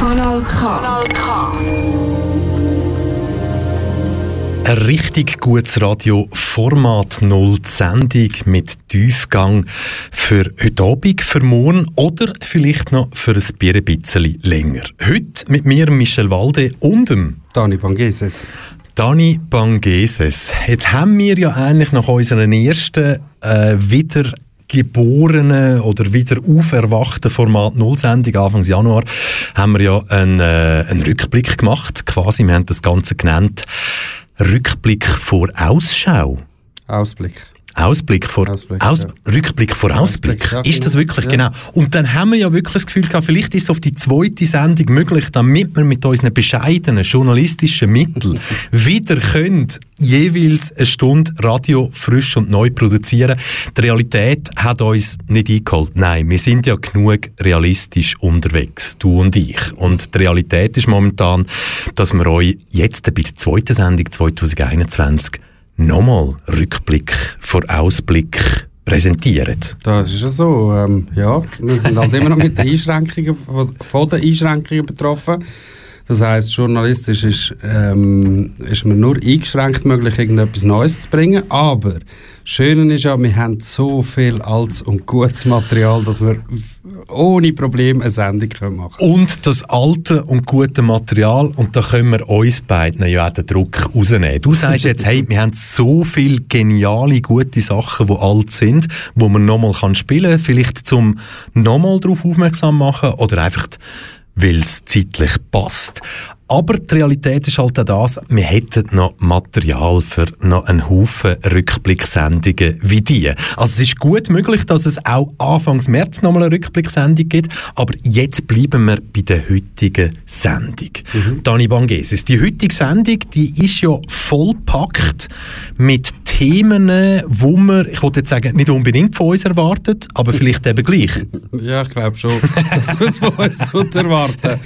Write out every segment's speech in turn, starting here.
Kanal K. Ein richtig gutes Radio, Format 0, die Sendung mit Tiefgang für heute Abend, für morgen oder vielleicht noch für ein Bier ein bisschen länger. Heute mit mir, Michel Walde und dem Dani Bangeses. Dani Bangeses. Jetzt haben wir ja eigentlich nach unseren ersten äh, wieder geborenen oder wieder auferwachten Format Null-Sendung Anfang Januar haben wir ja einen, äh, einen Rückblick gemacht. Quasi, wir haben das Ganze genannt Rückblick vor Ausschau. Ausblick. Ausblick vor Ausblick, Aus, ja. Rückblick vor Ausblick. Ausblick, ja, ist das genau. wirklich Ja. genau? Und dann haben wir ja wirklich das Gefühl gehabt, vielleicht ist es auf die zweite Sendung möglich, damit wir mit unseren bescheidenen journalistischen Mitteln wieder können jeweils eine Stunde Radio frisch und neu produzieren. Die Realität hat uns nicht eingeholt. Nein, wir sind ja genug realistisch unterwegs, du und ich. Und die Realität ist momentan, dass wir euch jetzt bei der zweiten Sendung 2021 nochmal Rückblick vor Ausblick präsentieren. Das ist ja so. Ähm, ja, wir sind halt immer noch mit den Einschränkungen, von, von den Einschränkungen betroffen. Das heisst, journalistisch ist, ähm, ist mir nur eingeschränkt möglich, irgendetwas Neues zu bringen. Aber das Schöne ist ja, wir haben so viel altes und gutes Material, dass wir ohne Probleme eine Sendung können machen Und das alte und gute Material, und da können wir uns beiden ja auch den Druck rausnehmen. Du sagst jetzt, hey, wir haben so viele geniale, gute Sachen, die alt sind, wo man nochmal spielen kann, vielleicht zum nochmal darauf aufmerksam machen oder einfach, weil es zeitlich passt. Aber die Realität ist halt auch das, wir hätten noch Material für noch einen Haufen Rückblicksendungen wie die. Also es ist gut möglich, dass es auch Anfangs März nochmal eine Rückblicksendung gibt, aber jetzt bleiben wir bei der heutigen Sendung. Dani Bangeses, die heutige Sendung, die ist ja vollpackt mit Themen, wo man, ich wollte jetzt sagen, nicht unbedingt von uns erwartet, aber vielleicht eben gleich. Ja, ich glaube schon, dass du es von uns erwarten.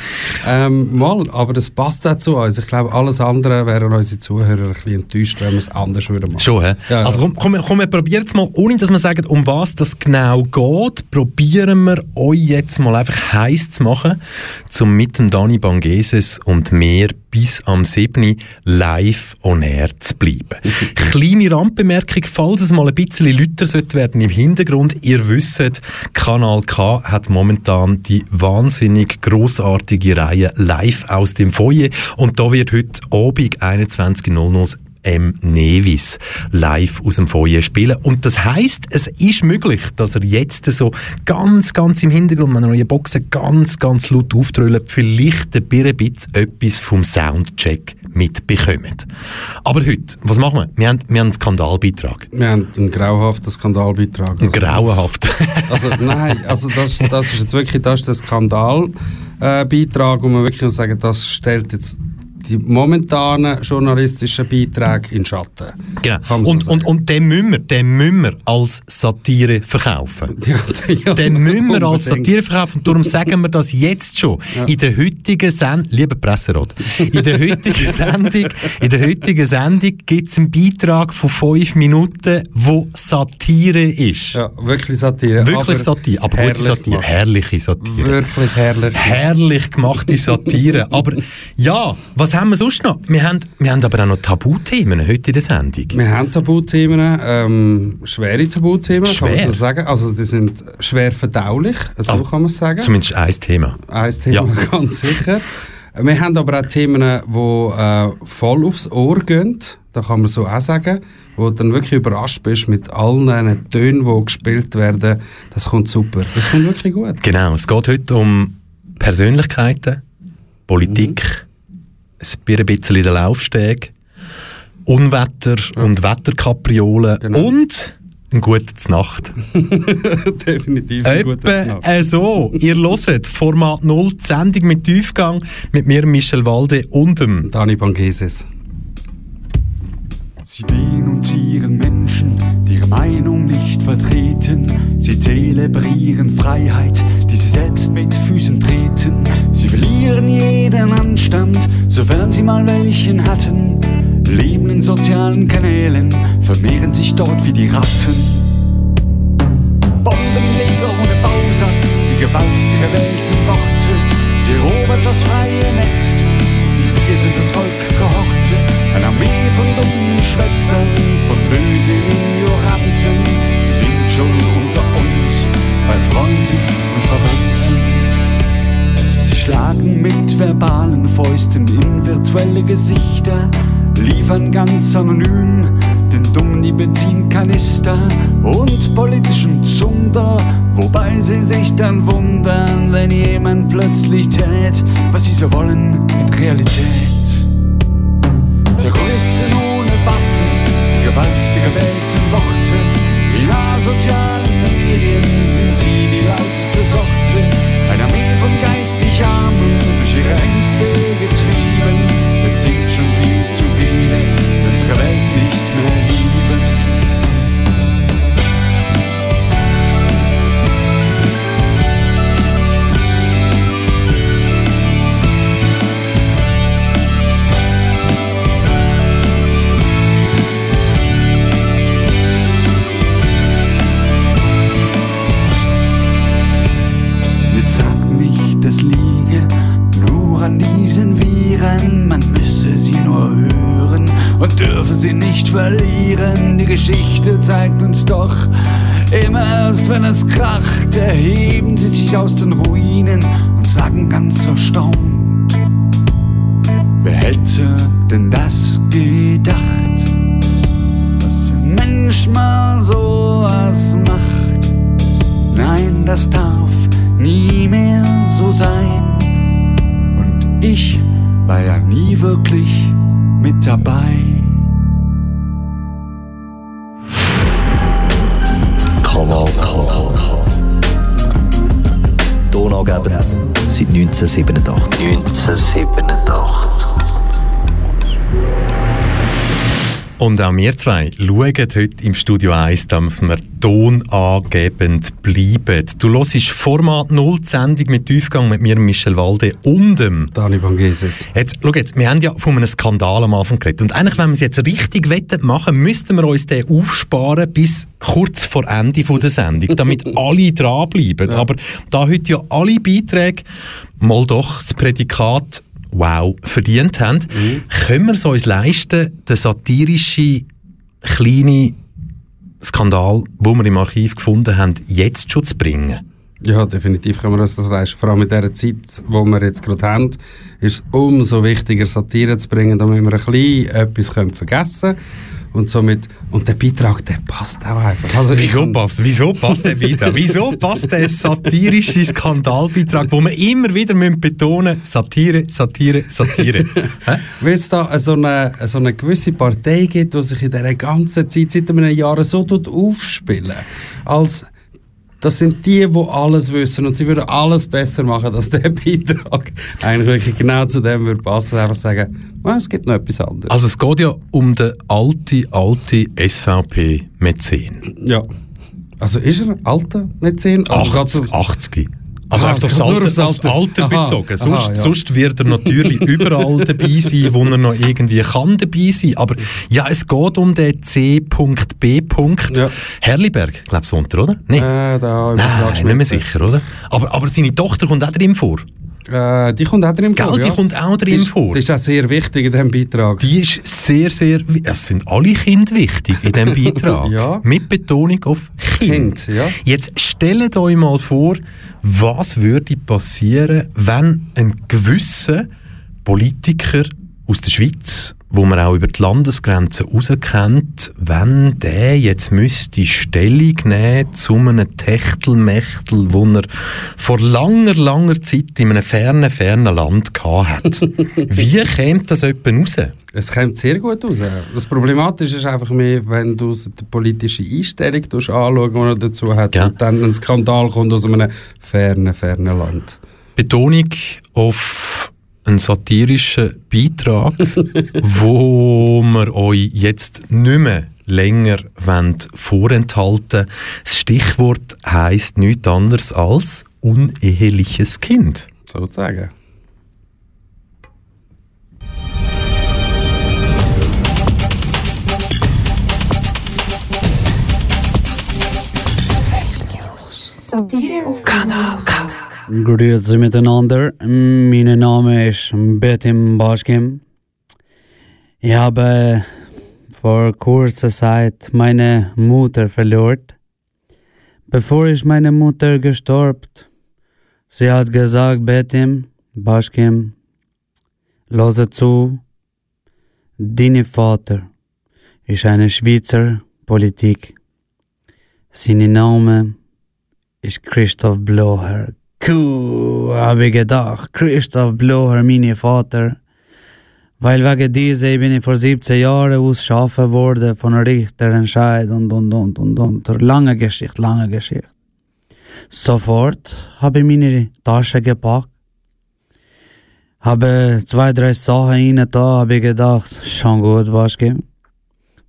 Ähm, mal, aber das passt auch zu uns. Ich glaube, alles andere wären unsere Zuhörer ein bisschen enttäuscht, wenn wir es anders würden machen. Schon, hä? Ja. Also komm, komm, komm wir probieren es mal, ohne dass wir sagen, um was das genau geht, probieren wir euch jetzt mal einfach heiß zu machen, zum mit dem Dani Bangeses und mir bis am 7. live on air zu bleiben. Kleine Randbemerkung, falls es mal ein bisschen lauter sollte werden im Hintergrund, ihr wisst, Kanal K hat momentan die wahnsinnig großartige Reihe live aus dem Foyer und da wird heute Abend 21.00 M. Nevis live aus dem Foyer spielen. Und das heißt, es ist möglich, dass er jetzt so ganz, ganz im Hintergrund, wenn er neue Boxen ganz, ganz laut auftrüllt, vielleicht ein bisschen etwas vom Soundcheck mitbekommt. Aber heute, was machen wir? Wir haben, wir haben einen Skandalbeitrag. Wir haben einen grauhaften Skandalbeitrag. Also, grauenhaft. also nein, also das, das ist jetzt wirklich das ist der Skandalbeitrag, äh, wo man wirklich sagen, das stellt jetzt die momentanen journalistischen Beiträge in Schatten. genau. So Und, und, und den müssen wir, den müssen wir als Satire verkaufen. Ja, ja, Den müssen wir als. Satire verkaufen. Und darum sagen wir das jetzt schon. In der heutigen Sendung, lieber Presserat, in der heutigen Sendung, in der heutigen Sendung gibt es einen Beitrag von fünf Minuten, wo Satire ist. Ja, wirklich Satire. Wirklich aber Satire. Aber gute Satire. gemacht. Herrliche Satire. Wirklich herrlich. Herrlich gemachte Satire. aber ja, was haben wir sonst noch? Wir haben, wir haben aber auch noch Tabuthemen heute in der Sendung. Wir haben Tabuthemen, ähm, schwere Tabuthemen, kann man Schwer? so sagen. Also die sind schwer verdaulich, so Also, kann man sagen. Zumindest ein Thema. Ein Thema Ja. ganz sicher. Wir haben aber auch Themen, die äh, voll aufs Ohr gehen, da kann man so auch sagen, wo du dann wirklich überrascht bist mit allen Tönen, die gespielt werden. Das kommt super, das kommt wirklich gut. Genau, es geht heute um Persönlichkeiten, Politik, ein bisschen den Laufsteg, Unwetter und Wetterkapriolen Genau. und eine gute Nacht. Definitiv ein guter Etwa Snack. äh, so. Ihr hört Format 0, die Sendung mit Tiefgang, mit mir, Michel Walde und dem Dani Bangeses. Sie denunzieren Menschen, die ihre Meinung nicht vertreten. Sie zelebrieren Freiheit, die sie selbst mit Füßen treten. Sie verlieren jeden Anstand, sofern sie mal welchen hatten. Leben in sozialen Kanälen, vermehren sich dort wie die Ratten. Bombenleger ohne Bausatz, die Gewalt der Welt in Worte. Sie erobert das freie Netz, wir sind das Volk gehorte, eine Armee von dummen Schwätzern, von bösen bei Freunden und Verwandten. Sie schlagen mit verbalen Fäusten in virtuelle Gesichter, liefern ganz anonym den dummen Nikotinkanister und politischen Zunder, wobei sie sich dann wundern, wenn jemand plötzlich tät, was sie so wollen in Realität. Terroristen ohne Waffen, die Gewalt der gewählten Worte, asozialen Medien sind sie die lauteste Sorte, eine Armee von geistig Armen, durch ihre Ängste Geschichte zeigt uns doch, immer erst wenn es kracht, erheben sie sich aus den Ruinen und sagen ganz erstaunt. Wer hätte denn das gedacht, dass ein Mensch mal sowas macht? Nein, das darf nie mehr so sein. Und ich war ja nie wirklich mit dabei. Kanal K. Donaugeber seit 1987. 1987. Und auch wir zwei schauen heute im Studio 1, dass wir tonangebend bleiben. Du hörst Format 0, die Sendung mit Tiefgang mit mir, Michel Walde und dem Dani Bangeses. Jetzt, schau jetzt, wir haben ja von einem Skandal am Anfang geredet. Und eigentlich, wenn wir es jetzt richtig wettet machen, müssten wir uns den aufsparen bis kurz vor Ende von der Sendung, damit alle dranbleiben. Ja. Aber da heute ja alle Beiträge mal doch das Prädikat «Wow» verdient haben, können wir es uns leisten, den satirischen kleinen Skandal, den wir im Archiv gefunden haben, jetzt schon zu bringen. Ja, definitiv können wir uns das leisten. Vor allem in dieser Zeit, die wir jetzt gerade haben, ist es umso wichtiger, Satire zu bringen, damit wir ein bisschen etwas vergessen können. Und somit, und der Beitrag, der passt auch einfach. Also Wieso passt, wieso passt der wieder? Wieso passt der satirische Skandalbeitrag, wo wir immer wieder müssen betonen Satire, Satire, Satire? Hä? Weil es da so eine, so eine gewisse Partei gibt, die sich in dieser ganzen Zeit, seit einem Jahr so tut aufspielen als das sind die, die alles wissen und sie würden alles besser machen, dass der Beitrag eigentlich genau zu dem würde passen. Einfach sagen, «Ah, es gibt noch etwas anderes. Also es geht ja um den alte, alte SVP-Mäzen. ja. Also ist er alter Mäzen? Also geht's 80, um- 80. Also Aha, auf Alter, aufs Alter. Alter Aha, bezogen. aha, sonst, ja. sonst wird er natürlich überall dabei sein, wo er noch irgendwie kann dabei sein. Aber ja, es geht um den C.B. Ja. Herliberg, glaubst du, unter, oder? Nein. Äh, da Nein, nicht mehr sicher, oder? Aber, aber seine Tochter kommt auch drin vor. Äh, die kommt auch drin Gell, vor, die ja. kommt auch drin Die ist- vor. Das ist auch sehr wichtig in diesem Beitrag. Die ist sehr, sehr... Es sind alle Kinder wichtig in diesem Beitrag. Ja. Mit Betonung auf Kind. Kind, ja. Jetzt stellt euch mal vor, was würde passieren, wenn ein gewisser Politiker aus der Schweiz, wo man auch über die Landesgrenzen raus kennt, wenn der jetzt müsste Stellung nehmen zu einem Techtelmechtel, wo er vor langer, langer Zeit in einem fernen, fernen Land gehabt hat. Wie käme das jemand raus? Es kommt sehr gut raus. Das Problematische ist einfach mehr, wenn du die politische Einstellung anschaust, die er dazu hat, Ja. und dann ein Skandal kommt aus einem fernen, fernen Land. Betonung auf einen satirischen Beitrag, wo wir euch jetzt nicht mehr länger wollen vorenthalten Das Stichwort heißt nichts anderes als uneheliches Kind. Sozusagen. Satire auf Kanal K. Grüezi miteinander. Mein Name ist Betim Baschkim. Ich habe vor kurzer Zeit meine Mutter verloren. Bevor ich meine Mutter gestorben, sie hat gesagt, Betim Baschkim, lose zu, dein Vater ist eine Schweizer Politik. Sein Name ist Christoph Blocher. Cool, habe ich gedacht. Christoph Blocher, mein Vater. Weil wegen dieser bin ich vor 17 Jahren ausschaffen worden von Richterentscheid und und und und und. Lange Geschichte, lange Geschichte. Sofort habe ich meine Tasche gepackt. Habe zwei, drei Sachen rein da, habe ich gedacht, schon gut, Baschke.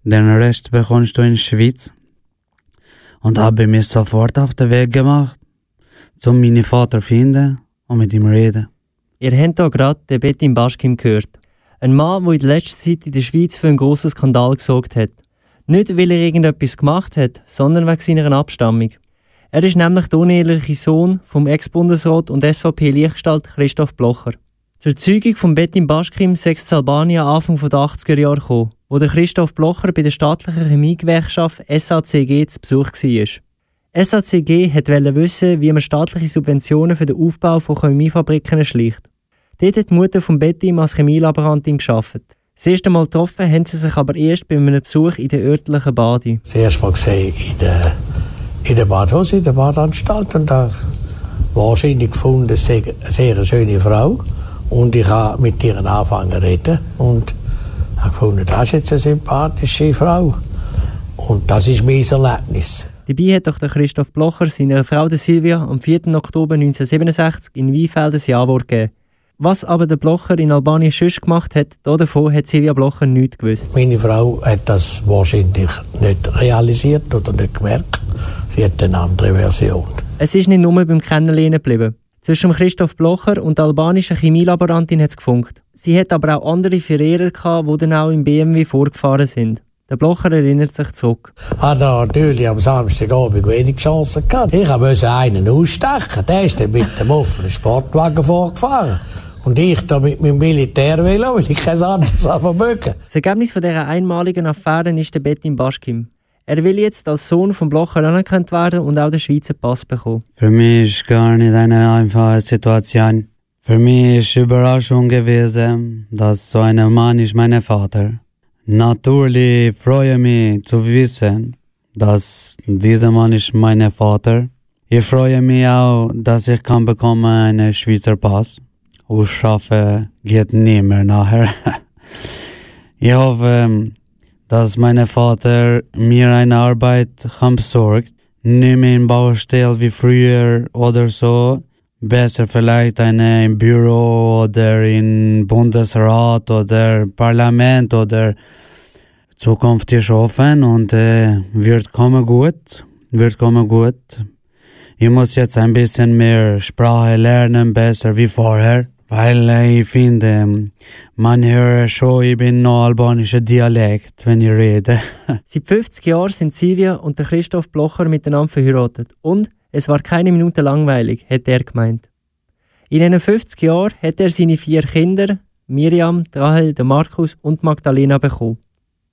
Den Rest bekommst du in der Schweiz. Und habe mich sofort auf den Weg gemacht, um meinen Vater zu finden und mit ihm reden. Ihr habt hier gerade den Betim Baschkim gehört. Ein Mann, der in der letzten Zeit in der Schweiz für einen grossen Skandal gesorgt hat. Nicht, weil er irgendetwas gemacht hat, sondern wegen seiner Abstammung. Er ist nämlich der uneheliche Sohn vom Ex-Bundesrat und SVP-Lichtgestalt Christoph Blocher. Zur Zeugung von Betim Baschkim sechs Albanien Anfang der 80er Jahre gekommen, wo der Christoph Blocher bei der staatlichen Chemiegewerkschaft SACG zu Besuch war. SACG wollte wissen, wie man staatliche Subventionen für den Aufbau von Chemiefabriken erschleicht. Dort hat die Mutter von Betim als Chemielaborantin geschafft. Das erste Mal getroffen haben sie sich aber erst bei einem Besuch in der örtlichen Bade. Das erste Mal gesehen in der, in der Badhose, in der Badanstalt. Und da wahrscheinlich gefunden, eine sehr, sehr schöne Frau. Und ich habe mit ihr angefangen zu reden. Und habe gefunden, das ist jetzt eine sympathische Frau. Und das ist mein Erlebnis. Dabei hat doch der Christoph Blocher seiner Frau der Silvia am 4. Oktober 1967 in Weinfeld ein Ja-Wort gegeben. Was aber der Blocher in Albanien sonst gemacht hat, davon hat Silvia Blocher nichts gewusst. Meine Frau hat das wahrscheinlich nicht realisiert oder nicht gemerkt. Sie hat eine andere Version. Es ist nicht nur beim Kennenlernen geblieben. Zwischen Christoph Blocher und der albanischen Chemielaborantin hat es gefunkt. Sie hat aber auch andere Verehrer gehabt, die dann auch im BMW vorgefahren sind. Der Blocher erinnert sich zurück. Hat er natürlich am Samstagabend wenig Chancen gehabt. Ich musste einen ausstechen. Der ist dann mit dem offenen Sportwagen vorgefahren. Und ich da mit meinem Militärvelo, weil ich kein anderes vermögen. Das Ergebnis von dieser einmaligen Affäre ist der Betim Baschkim. Er will jetzt als Sohn von Blocher anerkannt werden und auch den Schweizer Pass bekommen. Für mich ist gar nicht eine einfache Situation. Für mich ist Überraschung gewesen, dass so ein Mann ist mein Vater. Natürlich freue ich mich zu wissen, dass dieser Mann ist mein Vater. Ich freue mich auch, dass ich kann bekommen einen Schweizer Pass. Ausschaffen geht nicht mehr nachher. ich hoffe, dass mein Vater mir eine Arbeit kann besorgt. Nicht mehr in Baustelle wie früher oder so. Besser vielleicht eine im Büro oder im Bundesrat oder Parlament oder Zukunft ist offen und äh, wird kommen gut. Wird kommen gut. Ich muss jetzt ein bisschen mehr Sprache lernen, besser wie vorher. Weil äh, ich finde, man hört schon, ich bin noch albanischer Dialekt, wenn ich rede. Seit 50 Jahren sind Silvia und Christoph Blocher miteinander verheiratet. Und es war keine Minute langweilig, hat er gemeint. In diesen 50 Jahren hat er seine vier Kinder, Miriam, Rahel, Markus und Magdalena bekommen.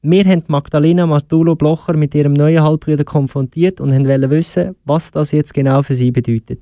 Wir haben Magdalena Martulo Blocher mit ihrem neuen Halbbruder konfrontiert und wollten wissen, was das jetzt genau für sie bedeutet.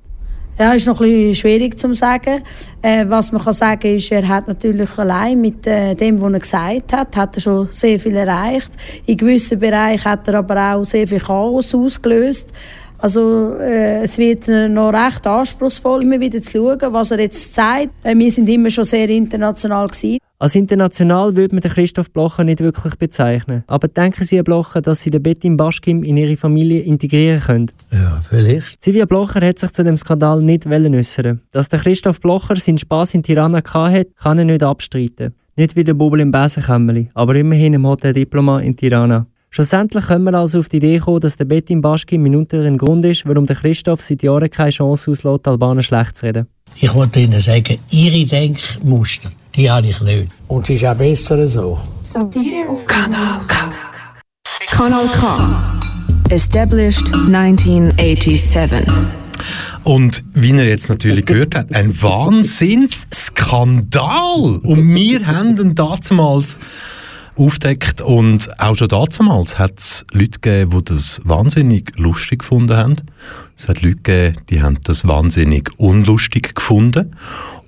Ja, ist noch ein bisschen schwierig zu sagen. Äh, was man kann sagen ist, er hat natürlich allein mit äh, dem, was er gesagt hat, hat er schon sehr viel erreicht. In gewissen Bereichen hat er aber auch sehr viel Chaos ausgelöst. Also äh, es wird noch recht anspruchsvoll, immer wieder zu schauen, was er jetzt sagt. Äh, wir sind immer schon sehr international gewesen. Als international würde man den Christoph Blocher nicht wirklich bezeichnen. Aber denken Sie, Herr Blocher, dass Sie den Betim Baschkim in Ihre Familie integrieren können? Ja, vielleicht. Silvia Blocher hat sich zu dem Skandal nicht äußern Dass der Christoph Blocher seinen Spass in Tirana hatte, kann er nicht abstreiten. Nicht wie der Bubel im Besenkämmerli, aber immerhin im Hotel Diploma in Tirana. Schlussendlich können wir also auf die Idee kommen, dass der Betim Baschkim mitunter ein Grund ist, warum der Christoph seit Jahren keine Chance auslässt, Albaner schlecht zu reden. Ich wollte Ihnen sagen, Ihre Denkmuster, die habe ich nicht. Und es ist auch besser so. Kanal K. Kanal K. Established 1987. Und wie ihr jetzt natürlich gehört habt, ein Wahnsinnsskandal. Und wir haben ihn damals aufdeckt und auch schon damals hat es Leute gegeben, die das wahnsinnig lustig gefunden haben. Es hat Leute gegeben, die haben das wahnsinnig unlustig gefunden.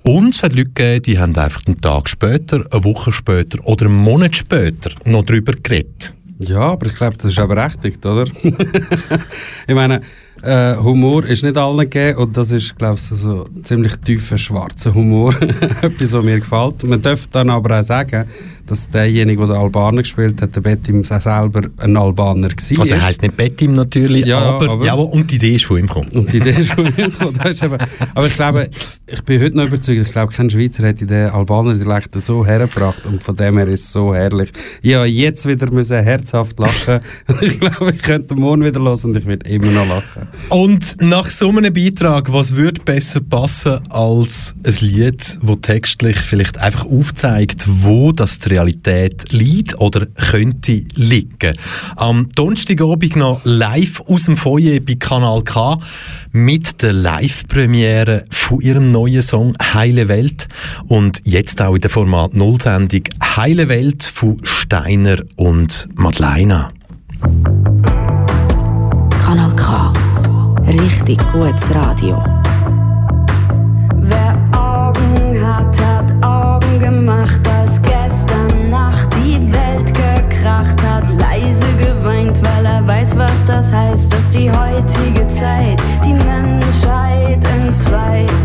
Und es hat Leute gegeben, die haben einfach einen Tag später, eine Woche später oder einen Monat später noch darüber geredet. Ja, aber ich glaube, das ist auch berechtigt, oder? ich meine, äh, Humor ist nicht allen gegeben und das ist, glaube ich, so ziemlich tiefer schwarzer Humor. Etwas, was mir gefällt. Man darf dann aber auch sagen, dass derjenige, der den Albaner gespielt hat, der Bettim selber ein Albaner war. Also er heisst nicht Bettim natürlich, Ja, aber, aber- ja, und die Idee ist von ihm gekommen. Und die Idee ist von mir gekommen. Eben, aber ich glaube, ich bin heute noch überzeugt, ich glaube, kein Schweizer hätte den Albaner Dialekt so hergebracht und von dem her ist es so herrlich. Ja, jetzt wieder müssen herzhaft lachen. ich glaube, ich könnte morgen wieder los und ich würde immer noch lachen. Und nach so einem Beitrag, was würde besser passen als ein Lied, wo textlich vielleicht einfach aufzeigt, wo das die Realität liegt oder könnte liegen? Am Donnerstagabend noch live aus dem Foyer bei Kanal K mit der Live-Premiere von ihrem neuen Song Heile Welt und jetzt auch in der Format Null-Sendung Heile Welt von Steiner und Madeleine. Kanal K. Richtig gutes Radio. Wer Augen hat, hat Augen gemacht, als gestern Nacht die Welt gekracht hat. Leise geweint, weil er weiß, was das heißt, dass die heutige Zeit die Menschheit entzweit.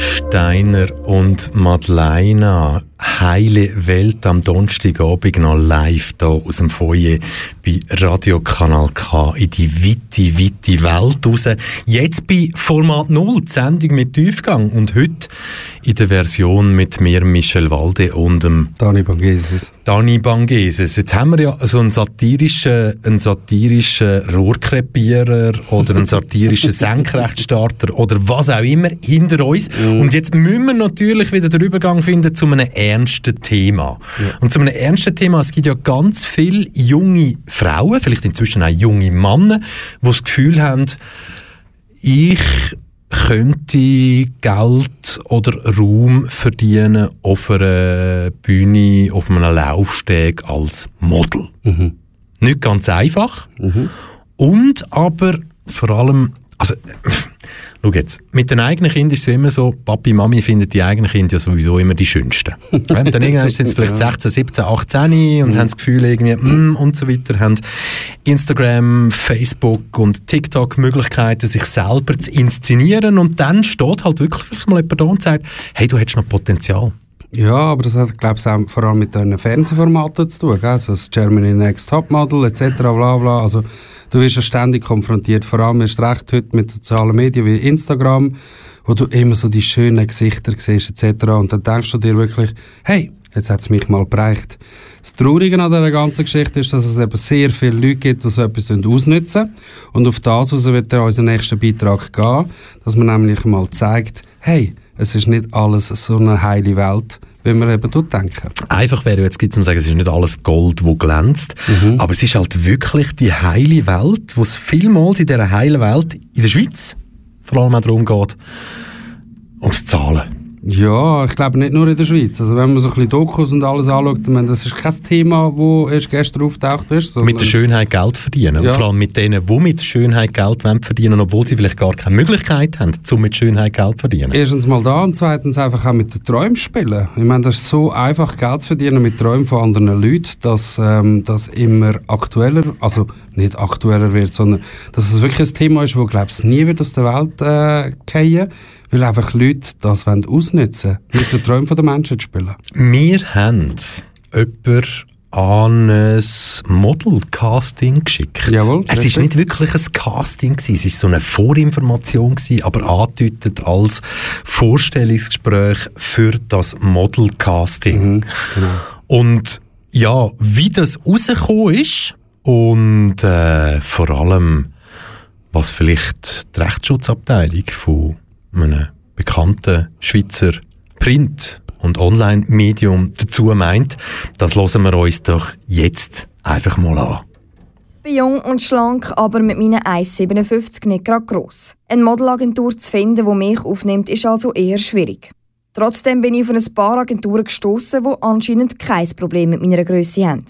Steiner und Madeleina Heile Welt am Donnerstagabend noch live hier aus dem Foyer bei Radiokanal K in die weite, weite Welt raus. Jetzt bei Format 0, die Sendung mit Tiefgang und heute in der Version mit mir, Michel Walde und dem Dani Bangeses. Dani Bangeses. Jetzt haben wir ja so einen satirischen, einen satirischen Rohrkrepierer oder einen satirischen Senkrechtstarter oder was auch immer hinter uns. Mhm. Und jetzt müssen wir natürlich wieder den Übergang finden zu einem ernsten Thema. Und zu einem ernsten Thema, es gibt ja ganz viele junge Frauen, vielleicht inzwischen auch junge Männer, die das Gefühl haben, ich könnte Geld oder Raum verdienen auf einer Bühne, auf einem Laufsteg als Model. Nicht ganz einfach. Und aber vor allem, also, schau jetzt, mit den eigenen Kindern ist es immer so, Papi, Mami finden die eigenen Kinder ja sowieso immer die schönsten. Und dann irgendwann sind sie vielleicht 16, 17, 18 und haben das Gefühl irgendwie, mm, und so weiter, haben Instagram, Facebook und TikTok Möglichkeiten, sich selber zu inszenieren und dann steht halt wirklich vielleicht mal jemand da und sagt, hey, du hättest noch Potenzial. Ja, aber das hat, glaube ich, auch vor allem mit den Fernsehformaten zu tun. Gell? Also das Germany Next Topmodel etc. Bla bla. Also, du wirst ja ständig konfrontiert, vor allem erst recht heute mit sozialen Medien wie Instagram, wo du immer so die schönen Gesichter siehst etc. Und dann denkst du dir wirklich, hey, jetzt hat es mich mal bereicht. Das Traurige an dieser ganzen Geschichte ist, dass es eben sehr viele Leute gibt, die so etwas ausnutzen. Und auf das also wird dann unser nächster Beitrag gehen, dass man nämlich mal zeigt, hey, es ist nicht alles so eine heile Welt, wie wir eben dort denken. Einfach wäre jetzt gibt zu sagen, es ist nicht alles Gold, wo glänzt, aber es ist halt wirklich die heile Welt, wo es vielmals in dieser heilen Welt in der Schweiz vor allem auch darum geht, ums Zahlen. Ja, ich glaube nicht nur in der Schweiz. Also wenn man so ein bisschen Dokus und alles anschaut, meine, das ist kein Thema, das erst gestern auftaucht ist. Mit der Schönheit Geld verdienen. Ja. Und vor allem mit denen, die mit Schönheit Geld wollen verdienen obwohl sie vielleicht gar keine Möglichkeit haben, um mit Schönheit Geld zu verdienen. Erstens mal da und zweitens einfach auch mit den Träumen spielen. Ich meine, das ist so einfach, Geld zu verdienen mit Träumen von anderen Leuten, dass ähm, das immer aktueller, also nicht aktueller wird, sondern dass es wirklich ein Thema ist, das, glaube ich, nie wird aus der Welt äh, fallen weil einfach Leute das wollen ausnutzen mit den Träumen der Menschen zu spielen. Wir haben jemanden an ein Model-Casting geschickt. Jawohl, es ist richtig. nicht wirklich ein Casting, gewesen, es ist so eine Vorinformation, gewesen, aber angedeutet als Vorstellungsgespräch für das Model-Casting. Und ja, wie das rausgekommen ist und äh, vor allem, was vielleicht die Rechtsschutzabteilung von einem bekannten Schweizer Print- und Online-Medium dazu meint, das hören wir uns doch jetzt einfach mal an. Ich bin jung und schlank, aber mit meinen 1,57 nicht gerade gross. Eine Modelagentur zu finden, die mich aufnimmt, ist also eher schwierig. Trotzdem bin ich auf ein paar Agenturen gestoßen, die anscheinend kein Problem mit meiner Größe haben.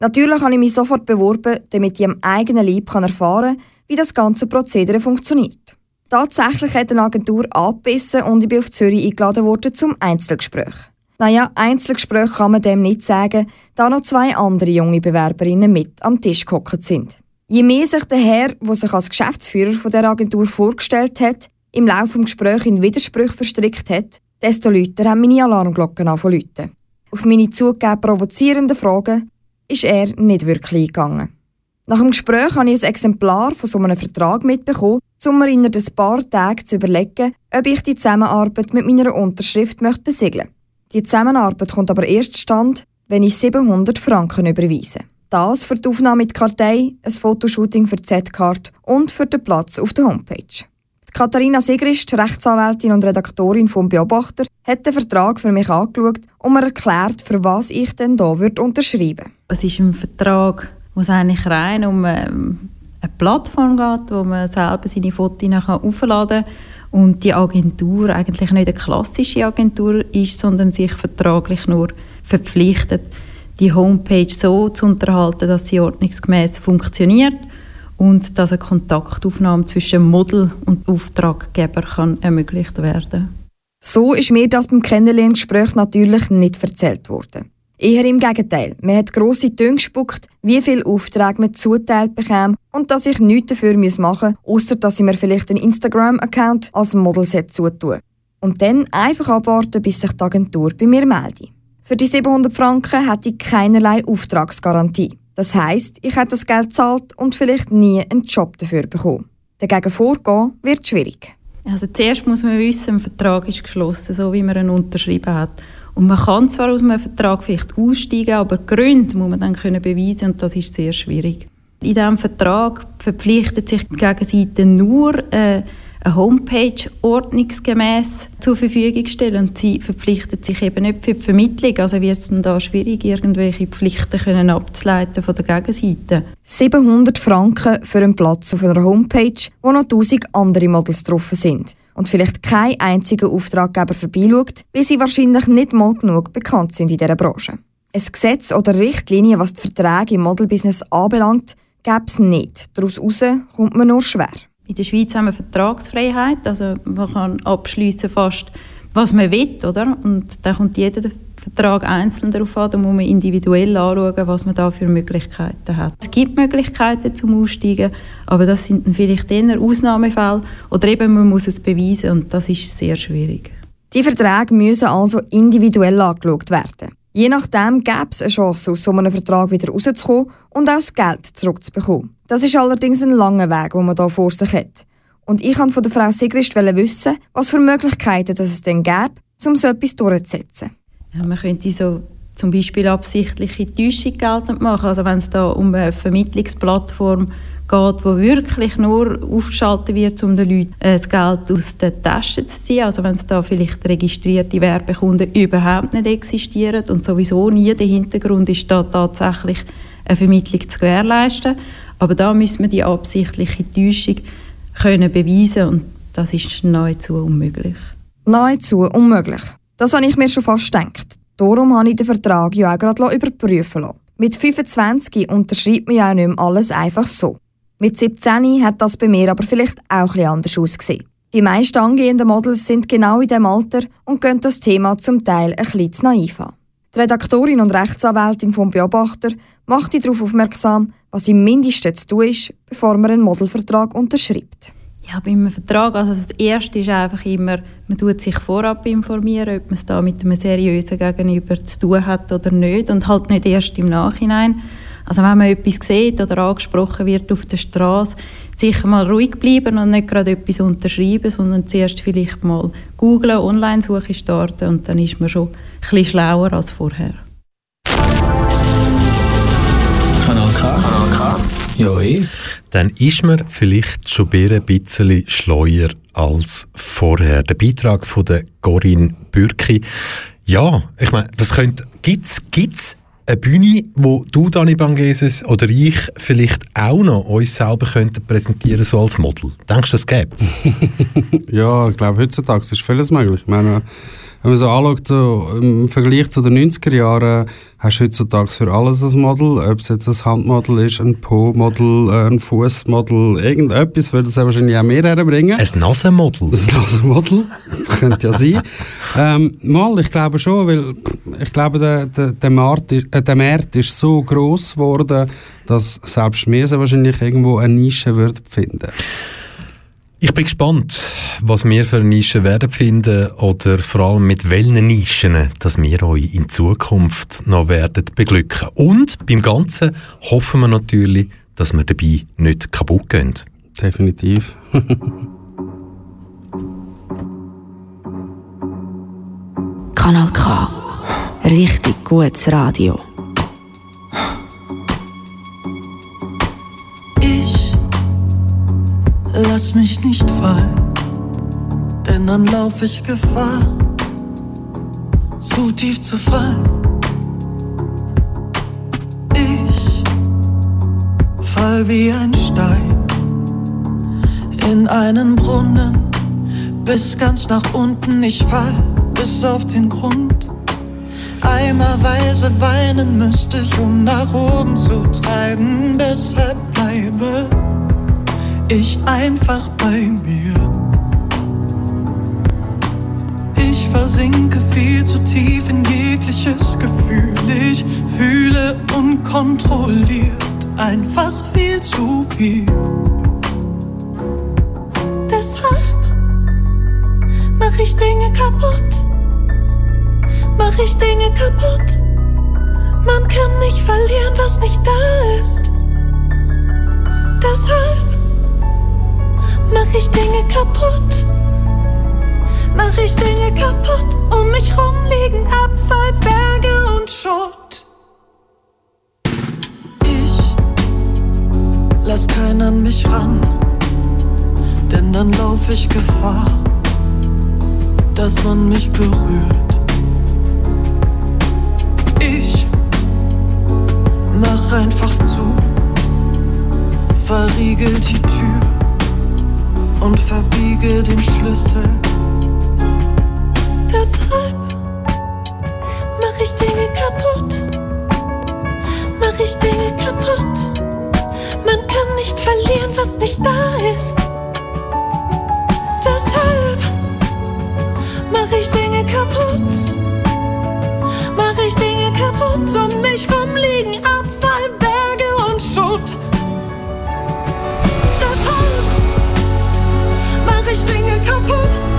Natürlich habe ich mich sofort beworben, damit ich am eigenen Leib erfahren kann, wie das ganze Prozedere funktioniert. Tatsächlich hat eine Agentur abgebissen und ich bin auf Zürich eingeladen worden zum Einzelgespräch. Naja, Einzelgespräch kann man dem nicht sagen, da noch zwei andere junge Bewerberinnen mit am Tisch gehockt sind. Je mehr sich der Herr, der sich als Geschäftsführer von der Agentur vorgestellt hat, im Laufe des Gesprächs in Widersprüche verstrickt hat, desto lauter haben meine Alarmglocken angefangen. Auf meine zugegeben provozierenden Fragen ist er nicht wirklich eingegangen. Nach dem Gespräch habe ich ein Exemplar von so einem Vertrag mitbekommen, um mir innerhalb ein paar Tagen zu überlegen, ob ich die Zusammenarbeit mit meiner Unterschrift möchte besiegeln Die Zusammenarbeit kommt aber erst stand, wenn ich 700 Franken überweise. Das für die Aufnahme mit Kartei, ein Fotoshooting für die Z-Card und für den Platz auf der Homepage. Die Katharina Sigrist, Rechtsanwältin und Redaktorin vom Beobachter, hat den Vertrag für mich angeschaut und mir erklärt, für was ich denn da würde unterschreiben Es ist ein Vertrag, wo es eigentlich rein um ähm, eine Plattform geht, wo man selber seine Fotos aufladen kann und die Agentur eigentlich nicht eine klassische Agentur ist, sondern sich vertraglich nur verpflichtet, die Homepage so zu unterhalten, dass sie ordnungsgemäß funktioniert und dass eine Kontaktaufnahme zwischen Model und Auftraggeber kann ermöglicht werden So ist mir das beim Kennenlerngespräch natürlich nicht erzählt worden. Eher im Gegenteil. Man hat grosse Töne gespuckt, wie viele Aufträge man zuteilt bekäme und dass ich nichts dafür machen muss, außer dass ich mir vielleicht einen Instagram-Account als Modelset zutue. und dann einfach abwarten, bis sich die Agentur bei mir meldet. Für die 700 Franken hätte ich keinerlei Auftragsgarantie. Das heisst, ich hätte das Geld gezahlt und vielleicht nie einen Job dafür bekommen. Dagegen vorgehen wird schwierig. Also zuerst muss man wissen, ein Vertrag ist geschlossen, so wie man ihn unterschrieben hat. Und man kann zwar aus einem Vertrag vielleicht aussteigen, aber Gründe muss man dann können beweisen und das ist sehr schwierig. In diesem Vertrag verpflichtet sich die Gegenseite nur, äh, eine Homepage ordnungsgemäß zur Verfügung stellen und sie verpflichtet sich eben nicht für die Vermittlung. Also wird es dann da schwierig, irgendwelche Pflichten können abzuleiten von der Gegenseite. 700 Franken für einen Platz auf einer Homepage, wo noch 1000 andere Models drauf sind und vielleicht kein einziger Auftraggeber vorbeischaut, weil sie wahrscheinlich nicht mal genug bekannt sind in dieser Branche. Ein Gesetz oder Richtlinie, was die Verträge im Modelbusiness anbelangt, gäbe es nicht. Daraus kommt man nur schwer. In der Schweiz haben wir Vertragsfreiheit, also man kann abschließen fast, was man will, oder? Und dann kommt jeder Vertrag einzeln darauf an, da muss man individuell anschauen, was man da für Möglichkeiten hat. Es gibt Möglichkeiten zum Aussteigen, aber das sind dann vielleicht eher Ausnahmefälle oder eben man muss es beweisen und das ist sehr schwierig. Die Verträge müssen also individuell angeschaut werden. Je nachdem gäbe es eine Chance, aus so einem Vertrag wieder rauszukommen und auch das Geld zurückzubekommen. Das ist allerdings ein langer Weg, den man hier vor sich hat. Und ich wollte von der Frau Sigrist wissen, was für Möglichkeiten es denn gäbe, um so etwas durchzusetzen. Man könnte so zum Beispiel absichtliche Täuschung geltend machen. Also wenn es da um eine Vermittlungsplattform geht, wo wirklich nur aufgeschaltet wird, um den Leuten äh, das Geld aus den Taschen zu ziehen. Also wenn es da vielleicht registrierte Werbekunden überhaupt nicht existieren und sowieso nie der Hintergrund ist, da tatsächlich eine Vermittlung zu gewährleisten. Aber da müssen wir die absichtliche Täuschung können beweisen und das ist nahezu unmöglich. Nahezu unmöglich. Das habe ich mir schon fast gedacht. Darum habe ich den Vertrag ja auch gerade überprüfen lassen. Mit 25 unterschreibt man ja auch nicht mehr alles einfach so. Mit 17 hat das bei mir aber vielleicht auch etwas anders ausgesehen. Die meisten angehenden Models sind genau in diesem Alter und gehen das Thema zum Teil ein bisschen naiv an. Die Redaktorin und Rechtsanwältin vom Beobachter macht darauf aufmerksam, was im Mindesten zu tun ist, bevor man einen Modelvertrag unterschreibt. Ja, beim Vertrag, also das Erste ist einfach immer, man tut sich vorab informieren, ob man es da mit einem seriösen Gegenüber zu tun hat oder nicht und halt nicht erst im Nachhinein. Also wenn man etwas sieht oder angesprochen wird auf der Straße, sicher mal ruhig bleiben und nicht gerade etwas unterschreiben, sondern zuerst vielleicht mal googlen, Online-Suche starten und dann ist man schon ein bisschen schlauer als vorher. Kanal K. Kanal K. Ja, eh. Dann ist man vielleicht schon ein bisschen schleuer als vorher. Der Beitrag von der Corinne Bürki. Ja, ich meine, das könnte, gibt's, gibt's eine Bühne, wo du, Dani Bangeses, oder ich vielleicht auch noch uns selber könnten präsentieren so als Model? Denkst du, das gäbe es? ja, ich glaube, heutzutage ist vieles möglich. Ich meine, wenn man so anschaut, so im Vergleich zu den 90er Jahren, hast du heutzutage für alles ein Model. Ob es jetzt ein Handmodel ist, ein Po-Model, ein Fußmodel, irgendetwas, würde es wahrscheinlich auch mehr herbringen. Ein Nasenmodel? Ein Nasenmodel, könnte ja sein. Ähm, mal, ich glaube schon, weil ich glaube, der, der, der, Markt, äh, der Markt ist so gross geworden, dass selbst wir wahrscheinlich irgendwo eine Nische würden finden ich bin gespannt, was wir für Nischen werden finden oder vor allem mit welchen Nischen, dass wir euch in Zukunft noch werden beglücken. Und beim Ganzen hoffen wir natürlich, dass wir dabei nicht kaputt gehen. Definitiv. Kanal K. Richtig gutes Radio. Lass mich nicht fallen, denn dann lauf ich Gefahr, zu tief zu fallen. Ich fall wie ein Stein in einen Brunnen, bis ganz nach unten. Ich fall bis auf den Grund. Eimerweise weinen müsste ich, um nach oben zu treiben. Deshalb bleibe ich einfach bei mir. Ich versinke viel zu tief in jegliches Gefühl. Ich fühle unkontrolliert einfach viel zu viel. Deshalb mach ich Dinge kaputt? Mach ich Dinge kaputt? Man kann nicht verlieren, was nicht da ist. Deshalb mach ich Dinge kaputt. Mach ich Dinge kaputt, um mich rum liegen Abfall, Berge und Schutt. Ich lass keinen an mich ran, denn dann lauf ich Gefahr, dass man mich berührt. Ich mach einfach zu, verriegel die Tür und verbiege den Schlüssel. Deshalb mach ich Dinge kaputt, mach ich Dinge kaputt. Man kann nicht verlieren, was nicht da ist. Deshalb mach ich Dinge kaputt, mach ich Dinge kaputt, um mich rum liegen Abfall, Berge und Schutt. Ich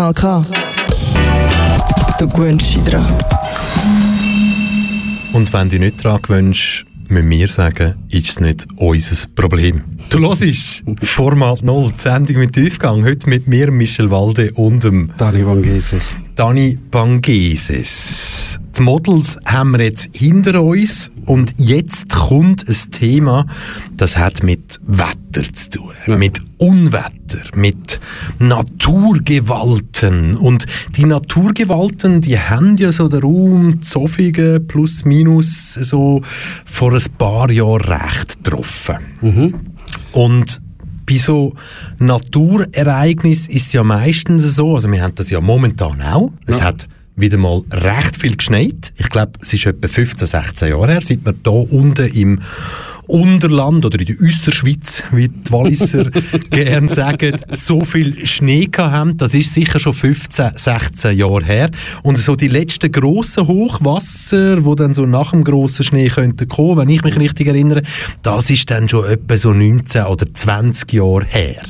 Kanal K. Du gewöhnst dich dran. Und wenn du dich nicht daran gewöhnst, müssen wir sagen, ist es nicht unser Problem. Du hörst Format 0, die Sendung mit Tiefgang. Heute mit mir, Michel Walde und dem Dani Bangeses. Dani Bangeses. Die Models haben wir jetzt hinter uns und jetzt kommt ein Thema, das hat mit Wetter zu tun, mit Unwetter, mit Naturgewalten. Und die Naturgewalten, die haben ja so den Raum Zofingen plus minus so vor ein paar Jahren recht getroffen. Und bei so Naturereignissen ist es ja meistens so, also wir haben das ja momentan auch, es hat wieder mal recht viel geschneit. Ich glaube, es ist etwa 15, 16 Jahre her, seit wir hier unten im Unterland oder in der Äusserschweiz, wie die Walliser gerne sagen, so viel Schnee haben. Das ist sicher schon 15, 16 Jahre her. Und so die letzten grossen Hochwasser, wo dann so nach dem grossen Schnee könnten kommen, wenn ich mich richtig erinnere, das ist dann schon etwa so 19 oder 20 Jahre her.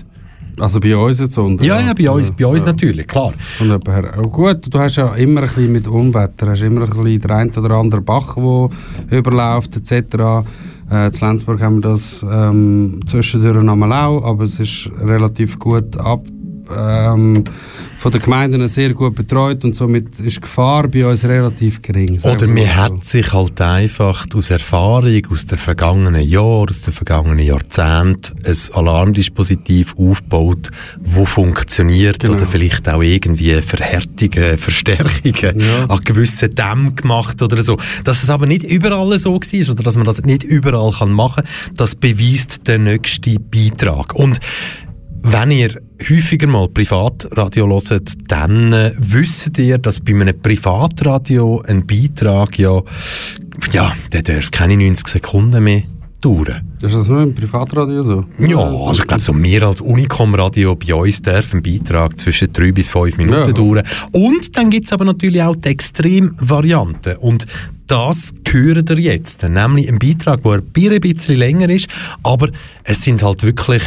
Also bei uns jetzt? Und, Ja, ja, bei uns, bei uns natürlich, klar. Jemand her. Oh, gut, du hast ja immer ein bisschen mit Unwetter, hast immer ein bisschen der ein oder andere Bach, der überläuft etc. Äh, in Lenzburg haben wir das ähm, zwischendurch nochmal auch, aber es ist relativ gut ab, ähm, von den Gemeinden sehr gut betreut und somit ist die Gefahr bei uns relativ gering. Oder wir man so. hat sich halt einfach aus Erfahrung, aus den vergangenen Jahren, aus den vergangenen Jahrzehnten ein Alarmdispositiv aufgebaut, wo funktioniert Genau. oder vielleicht auch irgendwie Verhärtungen, Verstärkungen an gewissen Dämmen gemacht oder so. Dass es aber nicht überall so war oder dass man das nicht überall kann machen kann, das beweist der nächste Beitrag. Und wenn ihr häufiger mal Privatradio hört, dann äh, wisst ihr, dass bei einem Privatradio ein Beitrag ja, ja, der darf keine 90 Sekunden mehr dauern. Ist das nur im Privatradio so? Ja, also ich glaube, so mehr als Unicom-Radio bei uns darf ein Beitrag zwischen drei bis fünf Minuten Ja. dauern. Und dann gibt es aber natürlich auch die Extremvariante. Und das hört ihr jetzt. Nämlich ein Beitrag, der ein bisschen länger ist, aber es sind halt wirklich,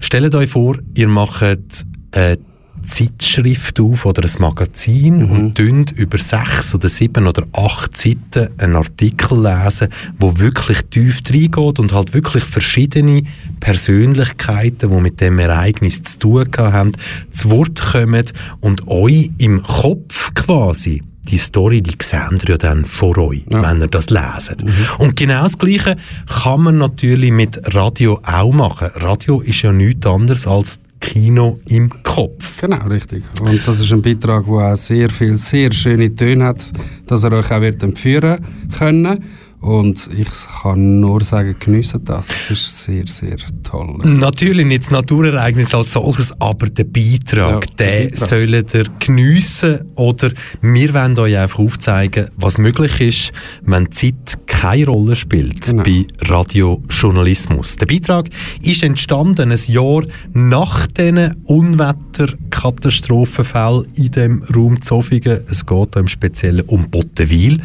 stellt euch vor, ihr macht eine Zeitschrift auf oder ein Magazin und dünnt über sechs oder sieben oder acht Seiten einen Artikel lesen, wo wirklich tief reingeht und halt wirklich verschiedene Persönlichkeiten, die mit dem Ereignis zu tun haben, zu Wort kommen und euch im Kopf quasi die Story, die seht ihr ja dann vor euch, wenn ihr das leset. Und genau das Gleiche kann man natürlich mit Radio auch machen. Radio ist ja nichts anderes als Kino im Kopf. Genau, richtig. Und das ist ein Beitrag, der auch sehr viel, sehr schöne Töne hat, dass er euch auch wird entführen können. Und ich kann nur sagen, geniessen das. Es ist sehr, sehr toll. Natürlich nicht das Naturereignis als solches, aber der Beitrag, Ja, der den Beitrag. sollt ihr geniessen oder wir wollen euch einfach aufzeigen, was möglich ist, wenn Zeit keine Rolle spielt Genau. bei Radiojournalismus. Der Beitrag ist entstanden ein Jahr nach diesen Unwetterkatastrophenfällen in dem Raum Zofingen. Es geht im Speziellen um Bottenwil.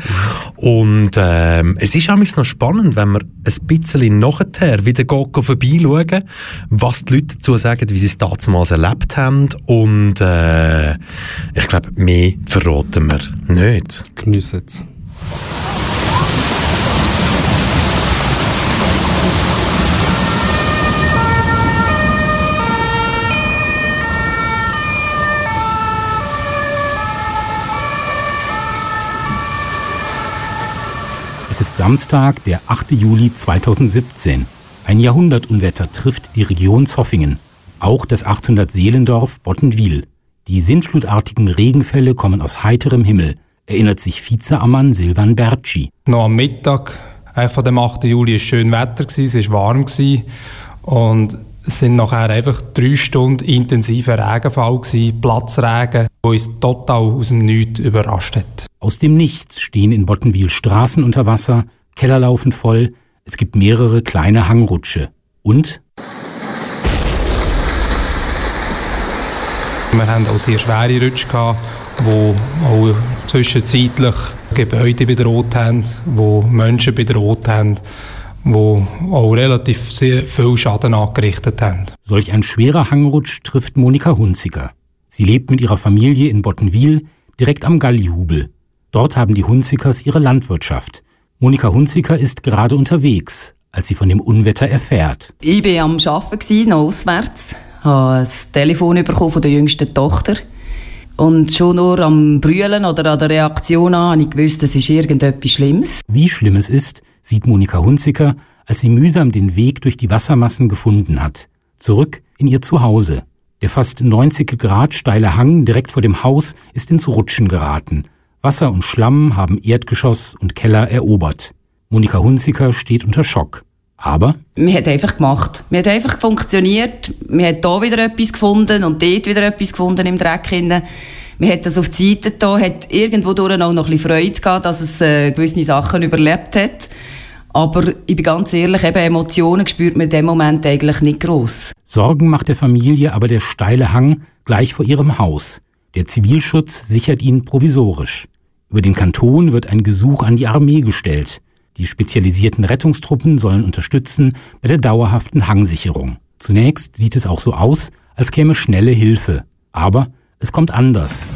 Und ähm, es ist auch noch spannend, wenn wir ein bisschen nachher wieder vorbeischauen, was die Leute dazu sagen, wie sie es damals erlebt haben. Und äh, ich glaube, mehr verraten wir nicht. Geniessen es. Es ist Samstag, der 8. Juli 2017. Ein Jahrhundertunwetter trifft die Region Zoffingen. Auch das 800 Seelendorf Bottenwil. Die sintflutartigen Regenfälle kommen aus heiterem Himmel, erinnert sich Vizeammann Silvan Berci. Noch am Mittag von dem 8. Juli war schön Wetter, es war warm und es sind nachher einfach drei Stunden intensiver Regenfall gewesen, Platzregen, der uns total aus dem Nichts überrascht hat. Aus dem Nichts stehen in Bottenwil Straßen unter Wasser, Keller laufen voll, es gibt mehrere kleine Hangrutsche. Und Wir haben auch sehr schwere Rutsche gehabt, wo auch zwischenzeitlich Gebäude bedroht haben, wo Menschen bedroht haben, wo auch relativ sehr viel Schaden angerichtet haben. solch ein schwerer Hangrutsch trifft Monika Hunziker. Sie lebt mit ihrer Familie in Bottenwil, direkt am Gallihubel. Dort haben die Hunzikers ihre Landwirtschaft. Monika Hunziker ist gerade unterwegs, als sie von dem Unwetter erfährt. Ich war am Arbeiten, noch auswärts. Ich habe ein Telefon bekommen von der jüngsten Tochter. Und schon nur am Brüllen oder an der Reaktion an habe ich gewusst, es ist irgendetwas Schlimmes. Wie schlimm es ist, sieht Monika Hunziker, als sie mühsam den Weg durch die Wassermassen gefunden hat. Zurück in ihr Zuhause. Der fast 90 Grad steile Hang direkt vor dem Haus ist ins Rutschen geraten. Wasser und Schlamm haben Erdgeschoss und Keller erobert. Monika Hunziker steht unter Schock. Aber Wir hat einfach gemacht. Wir hat einfach funktioniert. Wir hat da wieder etwas gefunden und dort wieder etwas gefunden im Dreck hinein. Wir hat das auf die Seite da, hat irgendwo durch auch noch ein bisschen Freude gehabt, dass es äh, gewisse Sachen überlebt hat. Aber ich bin ganz ehrlich, eben Emotionen spürt man in dem Moment eigentlich nicht gross. Sorgen macht der Familie aber der steile Hang gleich vor ihrem Haus. Der Zivilschutz sichert ihn provisorisch. Über den Kanton wird ein Gesuch an die Armee gestellt. Die spezialisierten Rettungstruppen sollen unterstützen bei der dauerhaften Hangsicherung. Zunächst sieht es auch so aus, als käme schnelle Hilfe. Aber es kommt anders.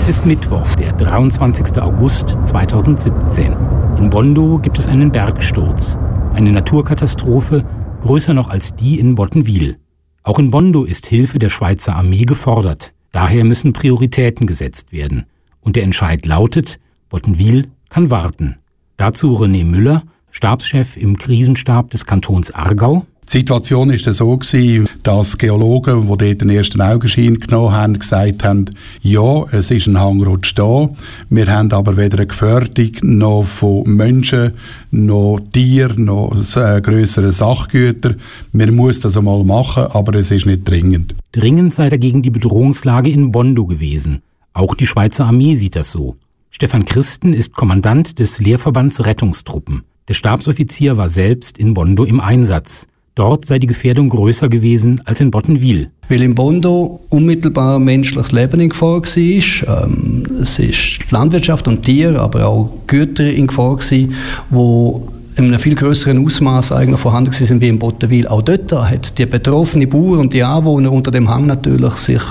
Es ist Mittwoch, der 23. August 2017. In Bondo gibt es einen Bergsturz. Eine Naturkatastrophe, größer noch als die in Bottenwil. Auch in Bondo ist Hilfe der Schweizer Armee gefordert. Daher müssen Prioritäten gesetzt werden. Und der Entscheid lautet, Bottenwil kann warten. Dazu René Müller, Stabschef im Krisenstab des Kantons Aargau. Die Situation ist so gewesen, dass Geologen, die dort den ersten Augenschein genommen haben, gesagt haben, ja, es ist ein Hangrutsch da. Wir haben aber weder eine Gefährdung noch von Menschen, noch Tieren, noch äh, größere Sachgüter. Man muss das einmal machen, aber es ist nicht dringend. Dringend sei dagegen die Bedrohungslage in Bondo gewesen. Auch die Schweizer Armee sieht das so. Stefan Christen ist Kommandant des Lehrverbands Rettungstruppen. Der Stabsoffizier war selbst in Bondo im Einsatz. Dort sei die Gefährdung größer gewesen als in Bottenwil. Weil in Bondo unmittelbar menschliches Leben in Gefahr war. Ähm, es ist Landwirtschaft und Tiere, aber auch Güter in Gefahr gewesen, wo in einem viel größeren Ausmaß eigentlich vorhanden sind wie in Bottenwil. Auch dort hat die betroffene Bauern und die Anwohner unter dem Hang natürlich sich